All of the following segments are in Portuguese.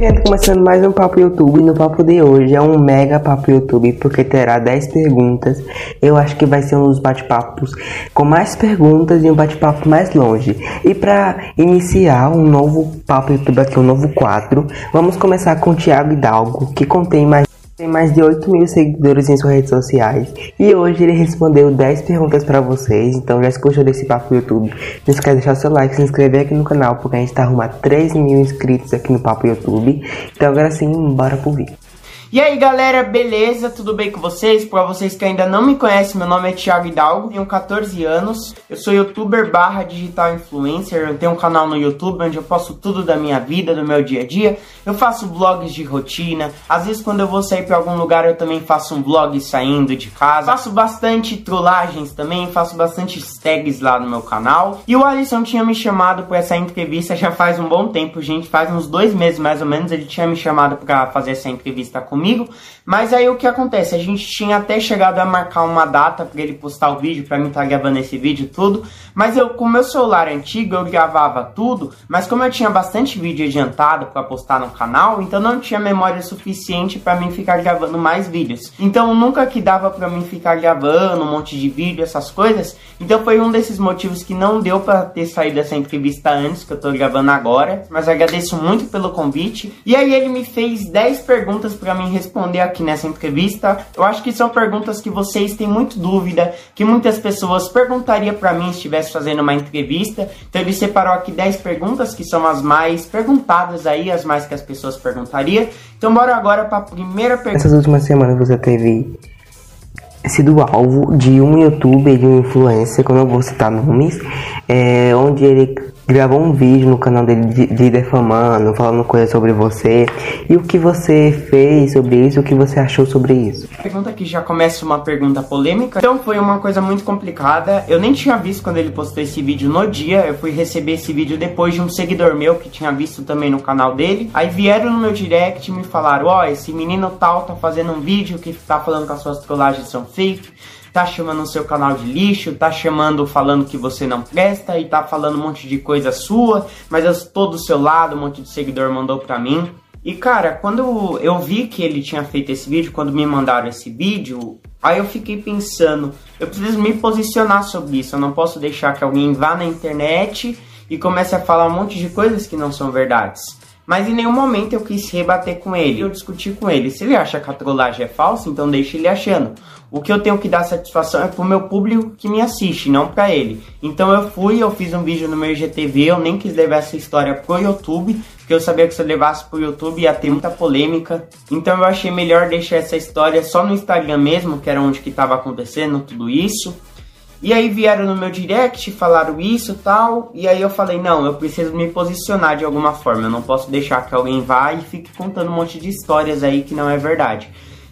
Gente, começando mais um Papo YouTube. No papo de hoje é um mega Papo YouTube, porque terá 10 perguntas. Eu acho que vai ser um dos bate-papos com mais perguntas e um bate-papo mais longe. E para iniciar um novo Papo YouTube aqui, um novo quadro, vamos começar com o Thiago Hidalgo, que contém mais tem mais de 8 mil seguidores em suas redes sociais e hoje ele respondeu 10 perguntas para vocês. Então já se gostou desse papo YouTube, não esquece de deixar seu like, se inscrever aqui no canal porque a gente tá arrumando 3 mil inscritos aqui no papo YouTube. Então agora sim, bora pro vídeo. E aí galera, beleza? Tudo bem com vocês? Para vocês que ainda não me conhecem, meu nome é Thiago Hidalgo, tenho 14 anos, eu sou youtuber barra digital influencer, eu tenho um canal no YouTube onde eu posto tudo da minha vida, do meu dia a dia, eu faço vlogs de rotina, às vezes quando eu vou sair para algum lugar eu também faço um vlog saindo de casa, faço bastante trollagens também, faço bastante tags lá no meu canal, e o Alisson tinha me chamado para essa entrevista já faz um bom tempo, gente, faz uns dois meses mais ou menos, ele tinha me chamado para fazer essa entrevista comigo, comigo. Mas aí o que acontece? A gente tinha até chegado a marcar uma data para ele postar o vídeo, para mim estar tá gravando esse vídeo tudo. Mas eu, com meu celular antigo, eu gravava tudo. Mas como eu tinha bastante vídeo adiantado para postar no canal, então não tinha memória suficiente para mim ficar gravando mais vídeos. Então nunca que dava para mim ficar gravando um monte de vídeo, essas coisas. Então foi um desses motivos que não deu para ter saído dessa entrevista antes, que eu tô gravando agora. Mas agradeço muito pelo convite. E aí ele me fez 10 perguntas para mim responder aqui nessa entrevista. Eu acho que são perguntas que vocês têm muito dúvida, que muitas pessoas perguntariam para mim se estivesse fazendo uma entrevista. Então ele separou aqui 10 perguntas que são as mais perguntadas aí, as mais que as pessoas perguntariam. Então bora agora para a primeira pergunta. Essas últimas semanas você teve sido alvo de um youtuber, de um influencer, como eu vou citar nomes, é, onde ele gravou um vídeo no canal dele de, de defamando, falando coisas sobre você. E o que você fez sobre isso, o que você achou sobre isso? Pergunta aqui já começa uma pergunta polêmica. Então foi uma coisa muito complicada. Eu nem tinha visto quando ele postou esse vídeo no dia. Eu fui receber esse vídeo depois de um seguidor meu que tinha visto também no canal dele. Aí vieram no meu direct e me falaram: Ó, oh, esse menino tal tá fazendo um vídeo que tá falando que as suas trollagens são fake tá chamando o seu canal de lixo, tá chamando falando que você não presta e tá falando um monte de coisa sua, mas eu estou do seu lado, um monte de seguidor mandou pra mim. E cara, quando eu vi que ele tinha feito esse vídeo, quando me mandaram esse vídeo, aí eu fiquei pensando, eu preciso me posicionar sobre isso, eu não posso deixar que alguém vá na internet e comece a falar um monte de coisas que não são verdades. Mas em nenhum momento eu quis rebater com ele, eu discuti com ele. Se ele acha que a trollagem é falsa, então deixe ele achando. O que eu tenho que dar satisfação é pro meu público que me assiste, não para ele. Então eu fui, eu fiz um vídeo no meu IGTV, eu nem quis levar essa história pro YouTube, porque eu sabia que se eu levasse pro YouTube ia ter muita polêmica. Então eu achei melhor deixar essa história só no Instagram mesmo, que era onde que tava acontecendo tudo isso. E aí vieram no meu direct, falaram isso tal, e aí eu falei, não, eu preciso me posicionar de alguma forma, eu não posso deixar que alguém vá e fique contando um monte de histórias aí que não é verdade.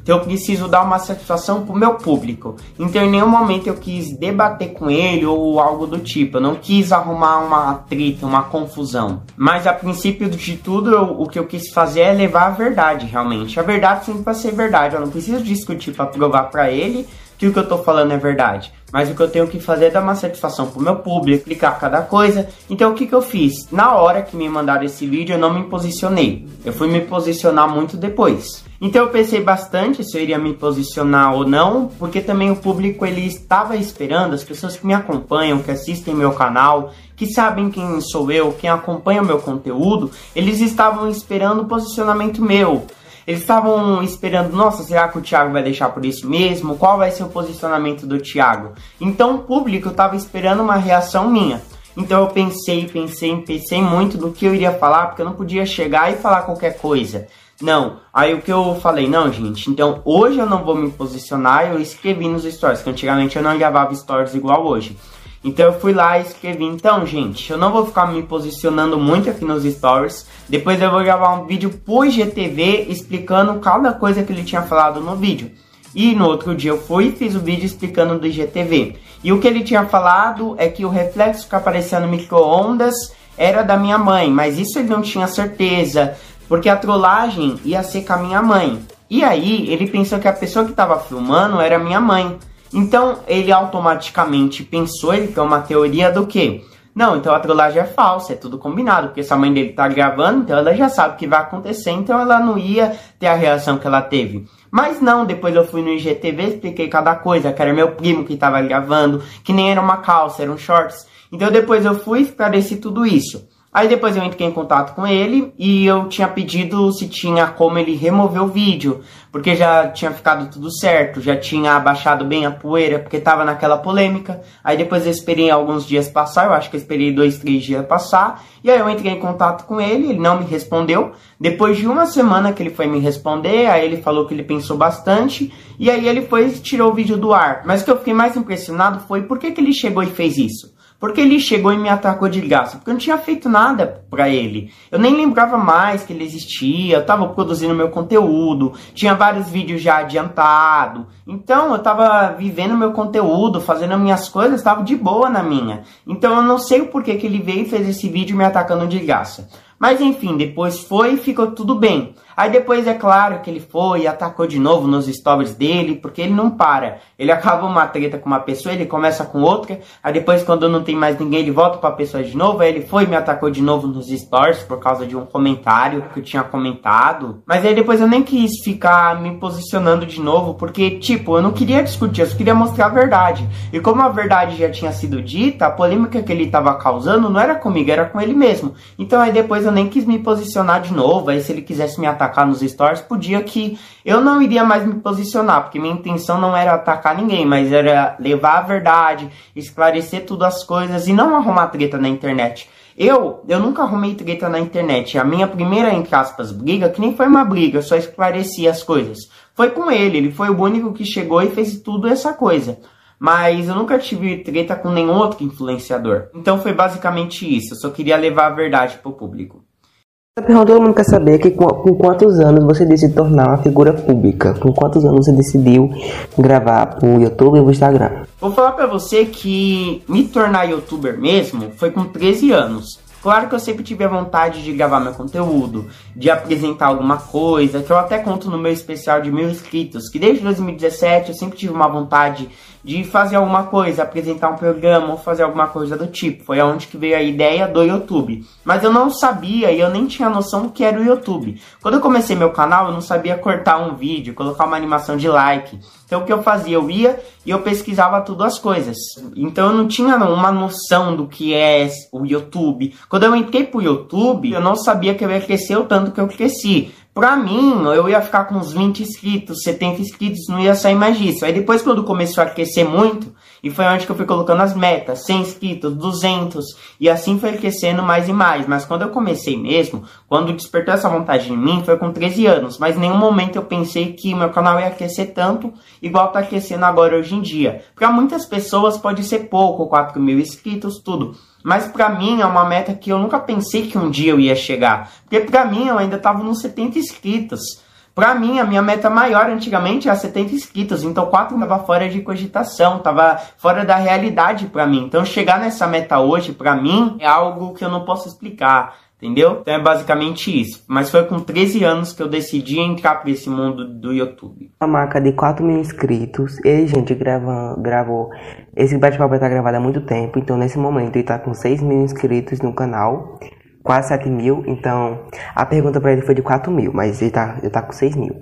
Então eu preciso dar uma satisfação pro meu público. Então em nenhum momento eu quis debater com ele ou algo do tipo. Eu não quis arrumar uma atrita, uma confusão. Mas a princípio de tudo, eu, o que eu quis fazer é levar a verdade realmente. A verdade sempre vai ser verdade. Eu não preciso discutir para provar para ele que o que eu tô falando é verdade. Mas o que eu tenho que fazer é dar uma satisfação pro meu público, explicar cada coisa. Então o que, que eu fiz? Na hora que me mandaram esse vídeo, eu não me posicionei. Eu fui me posicionar muito depois. Então eu pensei bastante se eu iria me posicionar ou não, porque também o público ele estava esperando, as pessoas que me acompanham, que assistem meu canal, que sabem quem sou eu, quem acompanha o meu conteúdo, eles estavam esperando o posicionamento meu. Eles estavam esperando, nossa, será que o Thiago vai deixar por isso mesmo? Qual vai ser o posicionamento do Thiago? Então o público estava esperando uma reação minha. Então eu pensei, pensei, pensei muito do que eu iria falar, porque eu não podia chegar e falar qualquer coisa. Não, aí o que eu falei, não, gente, então hoje eu não vou me posicionar, eu escrevi nos stories, que antigamente eu não gravava stories igual hoje. Então eu fui lá e escrevi, então gente, eu não vou ficar me posicionando muito aqui nos stories, depois eu vou gravar um vídeo pro IGTV explicando cada coisa que ele tinha falado no vídeo. E no outro dia eu fui e fiz o vídeo explicando do IGTV. E o que ele tinha falado é que o reflexo que aparecia no micro-ondas era da minha mãe, mas isso ele não tinha certeza, porque a trollagem ia ser com a minha mãe. E aí ele pensou que a pessoa que estava filmando era minha mãe. Então ele automaticamente pensou, ele tem uma teoria do que? Não, então a trollagem é falsa, é tudo combinado, porque se a mãe dele tá gravando, então ela já sabe o que vai acontecer, então ela não ia ter a reação que ela teve. Mas não, depois eu fui no IGTV, expliquei cada coisa, que era meu primo que tava gravando, que nem era uma calça, eram shorts. Então depois eu fui esclareci tudo isso. Aí depois eu entrei em contato com ele e eu tinha pedido se tinha como ele remover o vídeo, porque já tinha ficado tudo certo, já tinha abaixado bem a poeira, porque tava naquela polêmica. Aí depois eu esperei alguns dias passar, eu acho que eu esperei dois, três dias passar, e aí eu entrei em contato com ele, ele não me respondeu. Depois de uma semana que ele foi me responder, aí ele falou que ele pensou bastante, e aí ele foi e tirou o vídeo do ar. Mas o que eu fiquei mais impressionado foi por que, que ele chegou e fez isso. Porque ele chegou e me atacou de graça. Porque eu não tinha feito nada para ele. Eu nem lembrava mais que ele existia. Eu tava produzindo meu conteúdo. Tinha vários vídeos já adiantado. Então eu tava vivendo meu conteúdo, fazendo minhas coisas, tava de boa na minha. Então eu não sei o porquê que ele veio e fez esse vídeo me atacando de graça. Mas enfim, depois foi e ficou tudo bem. Aí depois é claro que ele foi e atacou de novo nos stories dele, porque ele não para. Ele acaba uma treta com uma pessoa, ele começa com outra, aí depois quando não tem mais ninguém, ele volta pra pessoa de novo, aí ele foi e me atacou de novo nos stories por causa de um comentário que eu tinha comentado. Mas aí depois eu nem quis ficar me posicionando de novo, porque tipo, eu não queria discutir, eu só queria mostrar a verdade. E como a verdade já tinha sido dita, a polêmica que ele tava causando não era comigo, era com ele mesmo. Então aí depois eu nem quis me posicionar de novo, aí se ele quisesse me atacar atacar nos stories, podia que eu não iria mais me posicionar, porque minha intenção não era atacar ninguém, mas era levar a verdade, esclarecer tudo as coisas e não arrumar treta na internet. Eu, eu nunca arrumei treta na internet. A minha primeira, entre aspas, briga, que nem foi uma briga, eu só esclareci as coisas. Foi com ele, ele foi o único que chegou e fez tudo essa coisa. Mas eu nunca tive treta com nenhum outro influenciador. Então foi basicamente isso. Eu só queria levar a verdade pro público. Pergunta todo mundo quer saber que com, com, quantos anos você decidiu tornar uma figura pública? Com quantos anos você decidiu gravar pro YouTube e pro Instagram? Vou falar pra você que me tornar youtuber mesmo foi com 13 anos. Claro que eu sempre tive a vontade de gravar meu conteúdo, de apresentar alguma coisa, que eu até conto no meu especial de mil inscritos, que desde 2017 eu sempre tive uma vontade de fazer alguma coisa, apresentar um programa ou fazer alguma coisa do tipo. Foi aonde que veio a ideia do YouTube. Mas eu não sabia e eu nem tinha noção do que era o YouTube. Quando eu comecei meu canal, eu não sabia cortar um vídeo, colocar uma animação de like. Então o que eu fazia? Eu ia e eu pesquisava tudo as coisas. Então eu não tinha uma noção do que é o YouTube. Quando eu entrei pro YouTube, eu não sabia que eu ia crescer o tanto que eu cresci. Pra mim, eu ia ficar com uns 20 inscritos, 70 inscritos, não ia sair mais disso. Aí depois, quando começou a crescer muito, e foi onde que eu fui colocando as metas, 100 inscritos, 200, e assim foi crescendo mais e mais. Mas quando eu comecei mesmo, quando despertou essa vontade em mim, foi com 13 anos. Mas em nenhum momento eu pensei que meu canal ia crescer tanto, igual tá crescendo agora hoje em dia. Pra muitas pessoas pode ser pouco, 4 mil inscritos, tudo. Mas para mim é uma meta que eu nunca pensei que um dia eu ia chegar. Porque para mim eu ainda estava nos 70 inscritos. Para mim, a minha meta maior antigamente era 70 inscritos, então 4 estava fora de cogitação, estava fora da realidade para mim. Então chegar nessa meta hoje, para mim, é algo que eu não posso explicar. Entendeu? Então é basicamente isso. Mas foi com 13 anos que eu decidi entrar para esse mundo do YouTube. A marca de 4 mil inscritos. E, gente, gravou. Esse bate-papo está gravado há muito tempo. Então, nesse momento, ele está com 6 mil inscritos no canal quase 7 mil, então a pergunta para ele foi de 4 mil, mas ele tá, ele tá com 6 mil.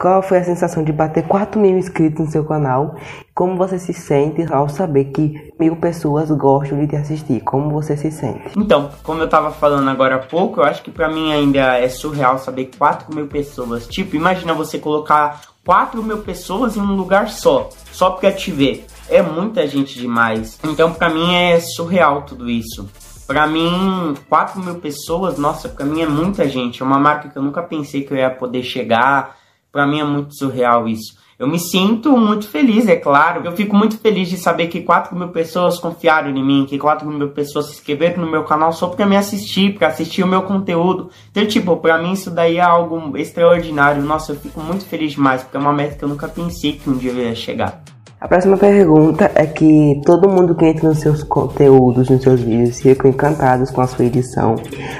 Qual foi a sensação de bater 4 mil inscritos no seu canal? Como você se sente ao saber que mil pessoas gostam de te assistir? Como você se sente? Então, como eu tava falando agora há pouco, eu acho que para mim ainda é surreal saber 4 mil pessoas. Tipo, imagina você colocar 4 mil pessoas em um lugar só, só pra te ver. É muita gente demais. Então, para mim é surreal tudo isso. Para mim, 4 mil pessoas, nossa, para mim é muita gente. É uma marca que eu nunca pensei que eu ia poder chegar. Para mim é muito surreal isso. Eu me sinto muito feliz, é claro. Eu fico muito feliz de saber que 4 mil pessoas confiaram em mim, que 4 mil pessoas se inscreveram no meu canal só para me assistir, para assistir o meu conteúdo. Então, tipo, pra mim isso daí é algo extraordinário. Nossa, eu fico muito feliz demais, porque é uma meta que eu nunca pensei que um dia eu ia chegar. A próxima pergunta é que todo mundo que entra nos seus conteúdos, nos seus vídeos, ficam encantados com a sua edição.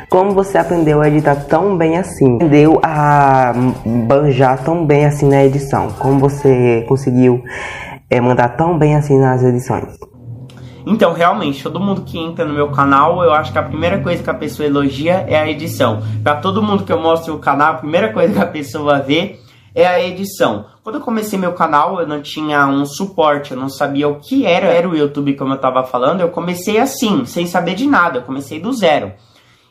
Como você aprendeu a editar tão bem assim? Aprendeu a banjar tão bem assim na edição? Como você conseguiu é, mandar tão bem assim nas edições? Então, realmente, todo mundo que entra no meu canal, eu acho que a primeira coisa que a pessoa elogia é a edição. Para todo mundo que eu mostro o canal, a primeira coisa que a pessoa vê é a edição. Quando eu comecei meu canal, eu não tinha um suporte, eu não sabia o que era, era o YouTube, como eu estava falando. Eu comecei assim, sem saber de nada, eu comecei do zero.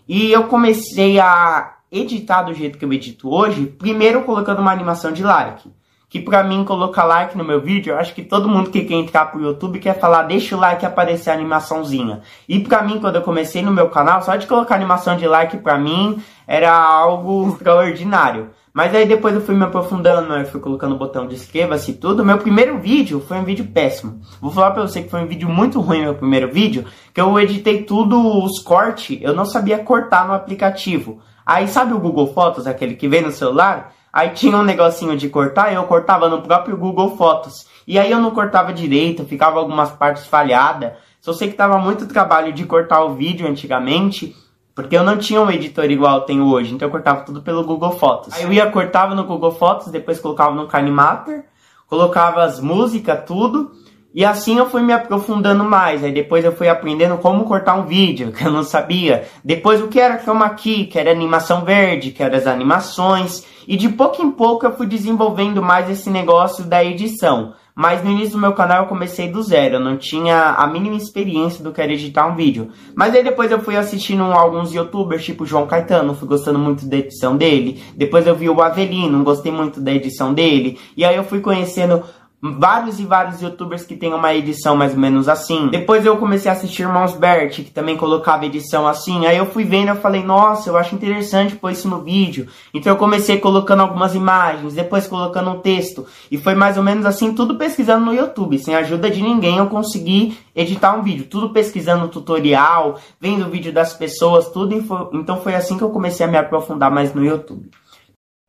E eu comecei a editar do jeito que eu edito hoje, primeiro colocando uma animação de like. Que pra mim, colocar like no meu vídeo, eu acho que todo mundo que quer entrar pro YouTube quer falar, deixa o like aparecer a animaçãozinha. E pra mim, quando eu comecei no meu canal, só de colocar animação de like pra mim era algo extraordinário. Mas aí depois eu fui me aprofundando, eu fui colocando o botão de inscreva-se e tudo. Meu primeiro vídeo foi um vídeo péssimo. Vou falar pra você que foi um vídeo muito ruim, meu primeiro vídeo, que eu editei tudo, os cortes, eu não sabia cortar no aplicativo. Aí sabe o Google Fotos, aquele que vem no celular? Aí tinha um negocinho de cortar, eu cortava no próprio Google Fotos. E aí eu não cortava direito, ficava algumas partes falhadas. Só sei que tava muito trabalho de cortar o vídeo antigamente. Porque eu não tinha um editor igual eu tenho hoje, então eu cortava tudo pelo Google Fotos. Aí eu ia, cortava no Google Fotos, depois colocava no Canimator, colocava as músicas, tudo, e assim eu fui me aprofundando mais. Aí depois eu fui aprendendo como cortar um vídeo, que eu não sabia. Depois o que era chroma key, que era animação verde, que eram as animações. E de pouco em pouco eu fui desenvolvendo mais esse negócio da edição. Mas no início do meu canal eu comecei do zero, eu não tinha a mínima experiência do que era editar um vídeo. Mas aí depois eu fui assistindo alguns youtubers, tipo João Caetano, fui gostando muito da edição dele. Depois eu vi o Avelino, gostei muito da edição dele. E aí eu fui conhecendo vários e vários youtubers que tem uma edição mais ou menos assim. Depois eu comecei a assistir Irmãos Bert, que também colocava edição assim. Aí eu fui vendo, eu falei, nossa, eu acho interessante pôr isso no vídeo. Então eu comecei colocando algumas imagens, depois colocando um texto. E foi mais ou menos assim, tudo pesquisando no YouTube. Sem ajuda de ninguém eu consegui editar um vídeo. Tudo pesquisando tutorial, vendo o vídeo das pessoas, tudo. Então foi assim que eu comecei a me aprofundar mais no YouTube.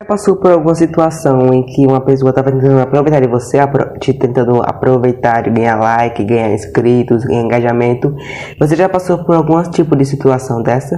Já passou por alguma situação em que uma pessoa estava tentando aproveitar de você, te tentando aproveitar, ganhar like, ganhar inscritos, ganhar engajamento? Você já passou por algum tipo de situação dessa?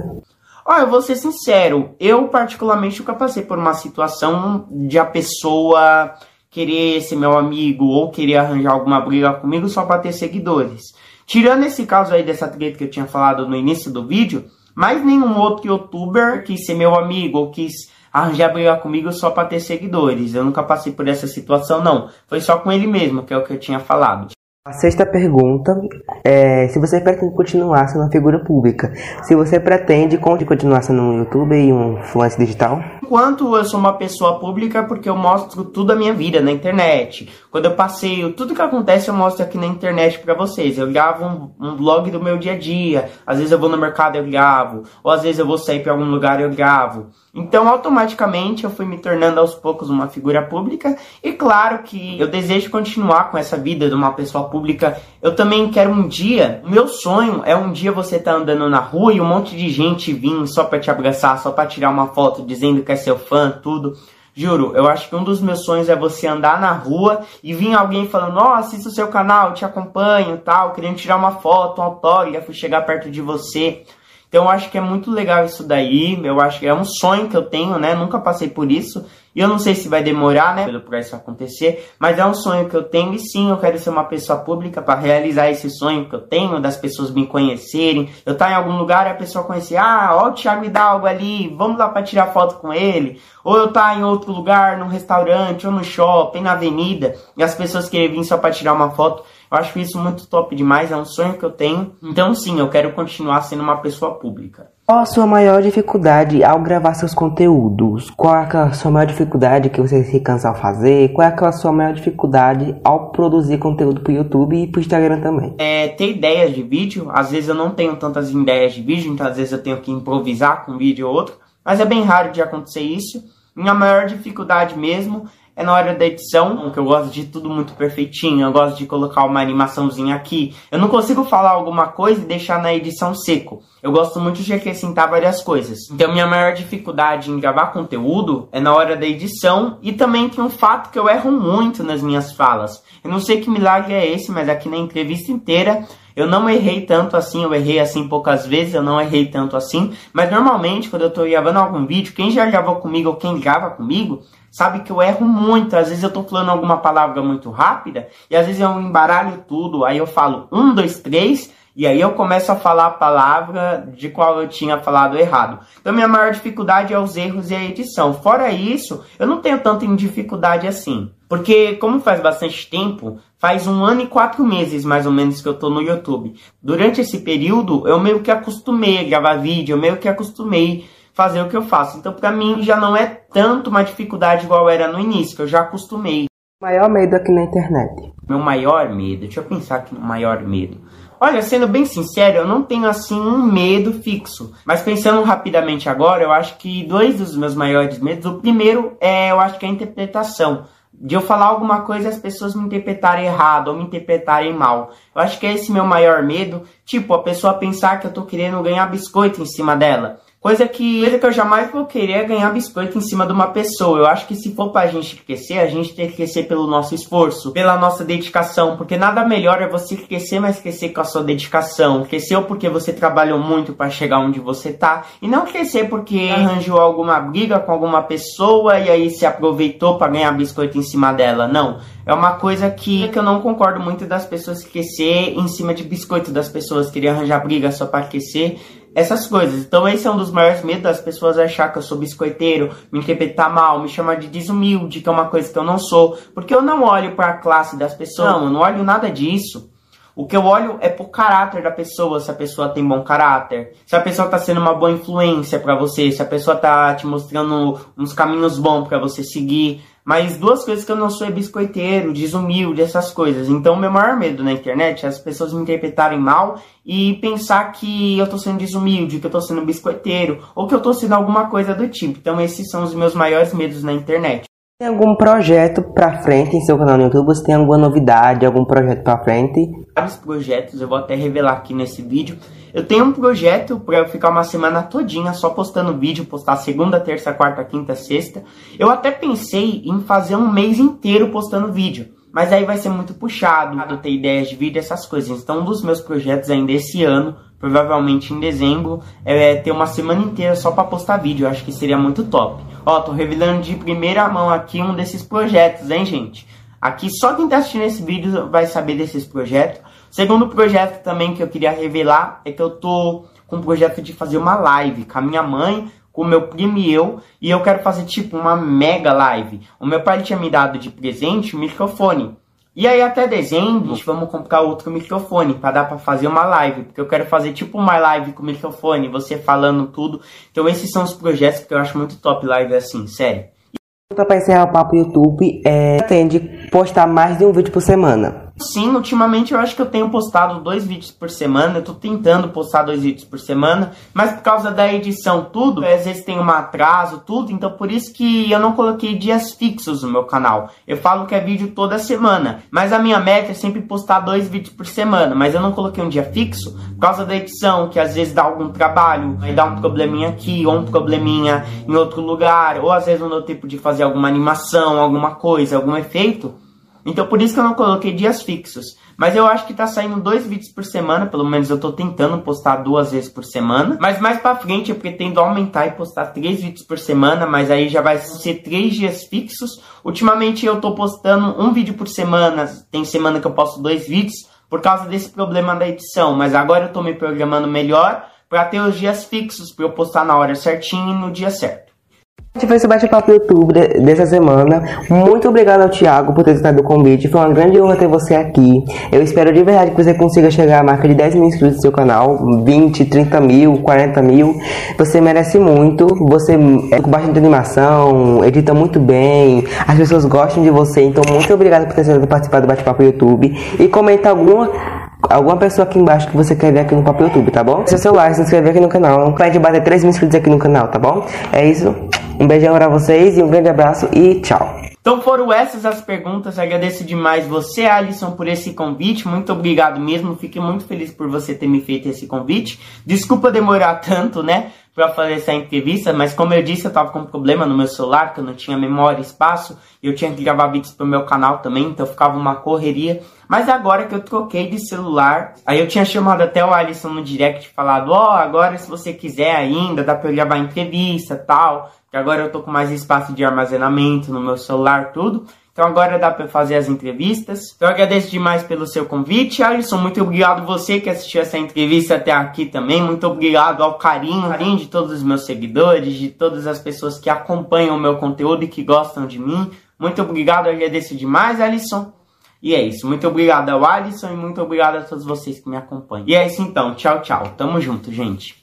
Olha, eu vou ser sincero, eu particularmente nunca passei por uma situação de a pessoa querer ser meu amigo ou querer arranjar alguma briga comigo só para ter seguidores. Tirando esse caso aí dessa treta que eu tinha falado no início do vídeo, mais nenhum outro youtuber quis ser meu amigo ou quis arranjar comigo só para ter seguidores. Eu nunca passei por essa situação, não. Foi só com ele mesmo, que é o que eu tinha falado. A sexta pergunta é se você pretende continuar sendo uma figura pública. Se você pretende continuar sendo um youtuber e um influencer digital? Enquanto eu sou uma pessoa pública, porque eu mostro tudo a minha vida na internet. Quando eu passeio, tudo que acontece eu mostro aqui na internet para vocês. Eu gravo um, um vlog do meu dia a dia. Às vezes eu vou no mercado eu gravo. Ou às vezes eu vou sair para algum lugar eu gravo. Então, automaticamente, eu fui me tornando aos poucos uma figura pública. E claro que eu desejo continuar com essa vida de uma pessoa pública. Eu também quero um dia, meu sonho é um dia você tá andando na rua e um monte de gente vir só para te abraçar, só para tirar uma foto dizendo que é seu fã, tudo. Juro, eu acho que um dos meus sonhos é você andar na rua e vir alguém falando, ó, oh, assista o seu canal, te acompanho, tal, querendo tirar uma foto, um autógrafo, chegar perto de você. Então eu acho que é muito legal isso daí. Eu acho que é um sonho que eu tenho, né? Nunca passei por isso. E eu não sei se vai demorar, né, para isso acontecer, mas é um sonho que eu tenho e sim, eu quero ser uma pessoa pública para realizar esse sonho que eu tenho, das pessoas me conhecerem. Eu estar tá em algum lugar e a pessoa conhecer, ah, ó o Thiago Hidalgo ali, vamos lá para tirar foto com ele. Ou eu estar tá em outro lugar, num restaurante ou no shopping, na avenida, e as pessoas querem vir só para tirar uma foto. Eu acho isso muito top demais, é um sonho que eu tenho. Então, sim, eu quero continuar sendo uma pessoa pública. Qual a sua maior dificuldade ao gravar seus conteúdos? Qual é a sua maior dificuldade que você se cansa ao fazer? Qual é a sua maior dificuldade ao produzir conteúdo para o YouTube e para o Instagram também? É ter ideias de vídeo. Às vezes eu não tenho tantas ideias de vídeo, então às vezes eu tenho que improvisar com um vídeo ou outro. Mas é bem raro de acontecer isso. Minha maior dificuldade mesmo é na hora da edição, que eu gosto de tudo muito perfeitinho, eu gosto de colocar uma animaçãozinha aqui. Eu não consigo falar alguma coisa e deixar na edição seco. Eu gosto muito de acrescentar várias coisas. Então minha maior dificuldade em gravar conteúdo é na hora da edição e também tem um fato que eu erro muito nas minhas falas. Eu não sei que milagre é esse, mas aqui na entrevista inteira eu não errei tanto assim, eu errei assim poucas vezes, eu não errei tanto assim, mas normalmente quando eu tô gravando algum vídeo, quem já gravou comigo ou quem grava comigo, sabe que eu erro muito. Às vezes eu tô falando alguma palavra muito rápida e às vezes eu embaralho tudo, aí eu falo um, dois, três E aí eu começo a falar a palavra de qual eu tinha falado errado. Então minha maior dificuldade é os erros e a edição. Fora isso, eu não tenho tanta dificuldade assim. Porque como faz bastante tempo, faz um ano e quatro meses mais ou menos que eu tô no YouTube. Durante esse período, eu meio que acostumei a gravar vídeo, eu meio que acostumei fazer o que eu faço. Então para mim já não é tanto uma dificuldade igual era no início, que eu já acostumei. Maior medo aqui na internet. Meu maior medo, deixa eu pensar aqui no maior medo. Olha, sendo bem sincero, eu não tenho assim um medo fixo. Mas pensando rapidamente agora, eu acho que dois dos meus maiores medos. O primeiro é, eu acho que é a interpretação. De eu falar alguma coisa e as pessoas me interpretarem errado ou me interpretarem mal. Eu acho que é esse meu maior medo. Tipo, a pessoa pensar que eu tô querendo ganhar biscoito em cima dela. Coisa que, coisa que eu jamais vou querer é ganhar biscoito em cima de uma pessoa. Eu acho que se for pra gente crescer, a gente tem que crescer pelo nosso esforço, pela nossa dedicação. Porque nada melhor é você crescer, mas crescer com a sua dedicação. Cresceu porque você trabalhou muito para chegar onde você tá. E não crescer porque arranjou alguma briga com alguma pessoa e aí se aproveitou para ganhar biscoito em cima dela. Não. É uma coisa que, que eu não concordo muito das pessoas crescer em cima de biscoito das pessoas, querer arranjar briga só para crescer essas coisas. Então esse é um dos maiores medos das pessoas achar que eu sou biscoiteiro, me interpretar mal, me chamar de desumilde, que é uma coisa que eu não sou, porque eu não olho para a classe das pessoas, não, eu não olho nada disso. O que eu olho é pro caráter da pessoa, se a pessoa tem bom caráter, se a pessoa tá sendo uma boa influência para você, se a pessoa tá te mostrando uns caminhos bons para você seguir. Mas duas coisas que eu não sou é biscoiteiro, desumilde, essas coisas. Então, meu maior medo na internet é as pessoas me interpretarem mal e pensar que eu tô sendo desumilde, que eu tô sendo biscoiteiro, ou que eu tô sendo alguma coisa do tipo. Então, esses são os meus maiores medos na internet. Tem algum projeto pra frente em seu canal no YouTube? Você tem alguma novidade, algum projeto pra frente? Vários projetos, eu vou até revelar aqui nesse vídeo. Eu tenho um projeto para eu ficar uma semana todinha só postando vídeo, postar segunda, terça, quarta, quinta, sexta. Eu até pensei em fazer um mês inteiro postando vídeo. Mas aí vai ser muito puxado, ter ideias de vídeo, essas coisas. Então, um dos meus projetos ainda esse ano, provavelmente em dezembro, é ter uma semana inteira só para postar vídeo. Eu acho que seria muito top. Ó, tô revelando de primeira mão aqui um desses projetos, hein, gente? Aqui só quem tá assistindo esse vídeo vai saber desses projetos. Segundo projeto também que eu queria revelar é que eu tô com um projeto de fazer uma live com a minha mãe, com o meu primo e eu, e eu quero fazer tipo uma mega live. O meu pai tinha me dado de presente um microfone. E aí até dezembro, vamos comprar outro microfone para dar para fazer uma live, porque eu quero fazer tipo uma live com microfone, você falando tudo. Então esses são os projetos que eu acho muito top live assim, sério. Para encerrar o papo YouTube, é, tem de postar mais de um vídeo por semana. Sim, ultimamente eu acho que eu tenho postado dois vídeos por semana. Eu tô tentando postar dois vídeos por semana, mas por causa da edição, tudo, às vezes tem um atraso, tudo. Então por isso que eu não coloquei dias fixos no meu canal. Eu falo que é vídeo toda semana, mas a minha meta é sempre postar dois vídeos por semana. Mas eu não coloquei um dia fixo por causa da edição, que às vezes dá algum trabalho, aí dá um probleminha aqui ou um probleminha em outro lugar, ou às vezes não deu tempo de fazer alguma animação, alguma coisa, algum efeito. Então por isso que eu não coloquei dias fixos. Mas eu acho que tá saindo dois vídeos por semana, pelo menos eu tô tentando postar duas vezes por semana. Mas mais pra frente eu pretendo aumentar e postar três vídeos por semana, mas aí já vai ser três dias fixos. Ultimamente eu tô postando um vídeo por semana, tem semana que eu posto dois vídeos, por causa desse problema da edição. Mas agora eu tô me programando melhor para ter os dias fixos, para eu postar na hora certinha e no dia certo. Esse foi esse bate-papo YouTube dessa semana. Muito obrigado ao Thiago por ter aceitado o convite. Foi uma grande honra ter você aqui. Eu espero de verdade que você consiga chegar à marca de 10 mil inscritos no seu canal. 20, 30 mil, 40 mil. Você merece muito. Você é com bastante animação, edita muito bem. As pessoas gostam de você. Então, muito obrigado por ter participar do bate-papo YouTube. E comenta alguma alguma pessoa aqui embaixo que você quer ver aqui no Papo YouTube, tá bom? Seu celular, se inscrever aqui no canal. Pra gente bater 3 mil inscritos aqui no canal, tá bom? É isso. Um beijão pra vocês e um grande abraço e tchau. Então foram essas as perguntas. Agradeço demais você, Alisson, por esse convite. Muito obrigado mesmo. Fiquei muito feliz por você ter me feito esse convite. Desculpa demorar tanto, né? Para fazer essa entrevista, mas como eu disse, eu tava com um problema no meu celular, que eu não tinha memória, espaço, e eu tinha que gravar vídeos pro meu canal também, então ficava uma correria. Mas agora que eu troquei de celular, aí eu tinha chamado até o Alisson no direct falado, ó, oh, agora se você quiser ainda, dá pra eu gravar entrevista tal, que agora eu tô com mais espaço de armazenamento no meu celular, tudo. Então agora dá para fazer as entrevistas. Então eu agradeço demais pelo seu convite, Alisson. Muito obrigado você que assistiu essa entrevista até aqui também. Muito obrigado ao carinho, carinho de todos os meus seguidores, de todas as pessoas que acompanham o meu conteúdo e que gostam de mim. Muito obrigado, eu agradeço demais, Alisson. E é isso. Muito obrigado ao Alisson e muito obrigado a todos vocês que me acompanham. E é isso então. Tchau, tchau. Tamo junto, gente.